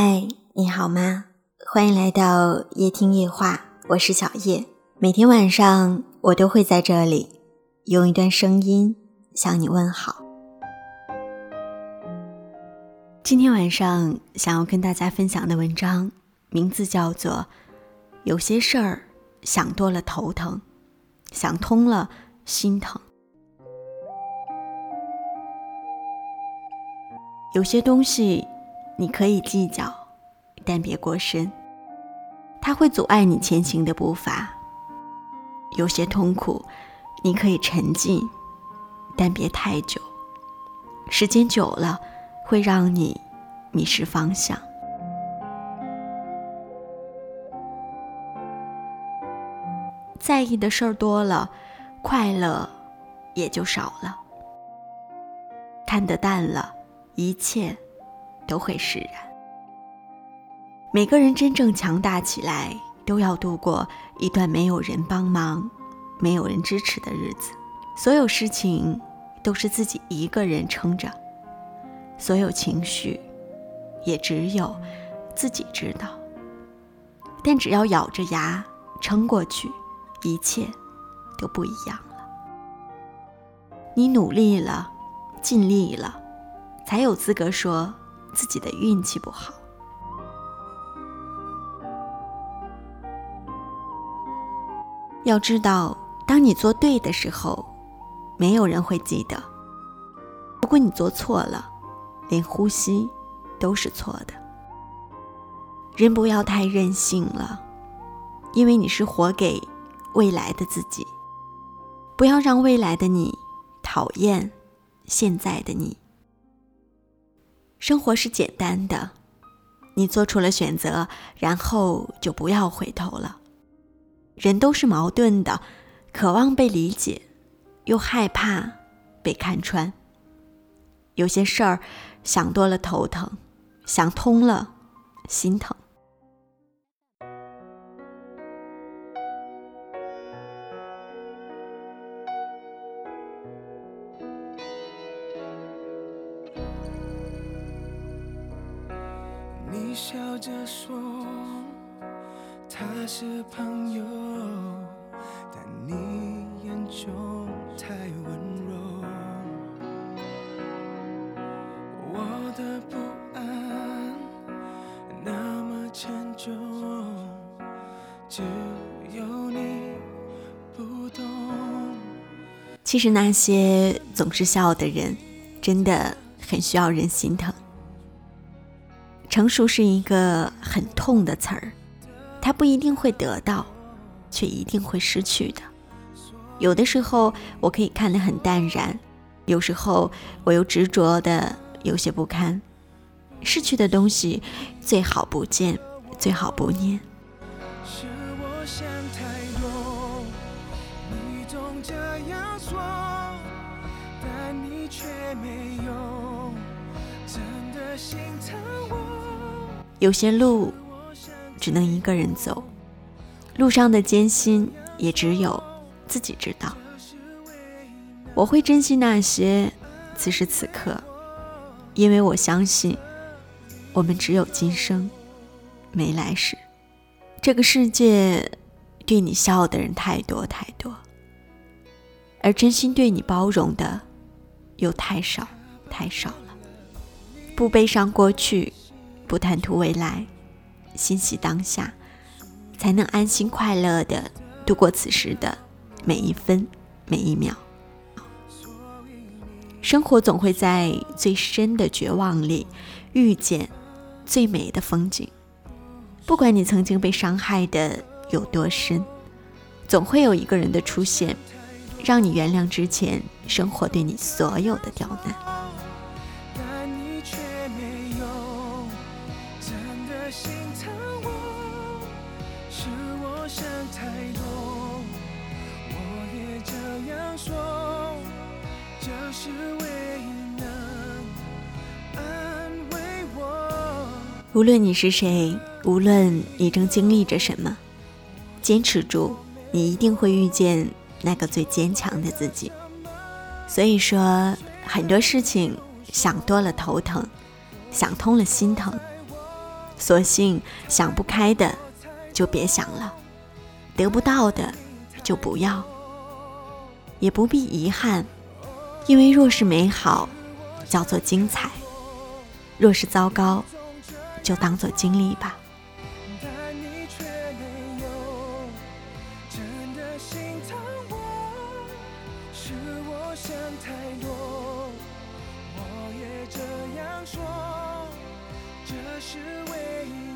嗨，你好吗？欢迎来到夜听夜话，我是小叶。每天晚上我都会在这里用一段声音向你问好。今天晚上想要跟大家分享的文章名字叫做《有些事儿想多了头疼，想通了心疼》。有些东西。你可以计较，但别过深。它会阻碍你前行的步伐。有些痛苦，你可以沉浸，但别太久。时间久了，会让你迷失方向。在意的事儿多了，快乐也就少了。看得淡了，一切。都会释然。每个人真正强大起来，都要度过一段没有人帮忙、没有人支持的日子。所有事情都是自己一个人撑着，所有情绪也只有自己知道。但只要咬着牙撑过去，一切都不一样了。你努力了，尽力了，才有资格说。自己的运气不好。要知道，当你做对的时候，没有人会记得；如果你做错了，连呼吸都是错的。人不要太任性了，因为你是活给未来的自己。不要让未来的你讨厌现在的你。生活是简单的，你做出了选择，然后就不要回头了。人都是矛盾的，渴望被理解，又害怕被看穿。有些事儿想多了头疼，想通了心疼。笑着说他是朋友，但你眼中太温柔。我的不安那么沉重，只有你不懂。其实那些总是笑的人，真的很需要人心疼。成熟是一个很痛的词儿，它不一定会得到，却一定会失去的。有的时候我可以看得很淡然，有时候我又执着的有些不堪。失去的东西最好不见，最好不念。是我想太多，你总这样说，但你却没有真的心疼我有些路只能一个人走，路上的艰辛也只有自己知道。我会珍惜那些此时此刻，因为我相信我们只有今生，没来世。这个世界对你笑的人太多太多，而真心对你包容的又太少太少了。不悲伤过去。不贪图未来，欣喜当下，才能安心快乐的度过此时的每一分每一秒。生活总会在最深的绝望里遇见最美的风景。不管你曾经被伤害的有多深，总会有一个人的出现，让你原谅之前生活对你所有的刁难。心疼我是我想太多我也这样说这是唯一能安慰我无论你是谁，无论你正经历着什么，坚持住，你一定会遇见那个最坚强的自己。所以说，很多事情想多了头疼，想通了心疼。索性想不开的就别想了，得不到的就不要。也不必遗憾，因为若是美好叫做精彩，若是糟糕就当做经历吧。但你却没有。真的心疼我是我想太多，我也这样说。这是唯一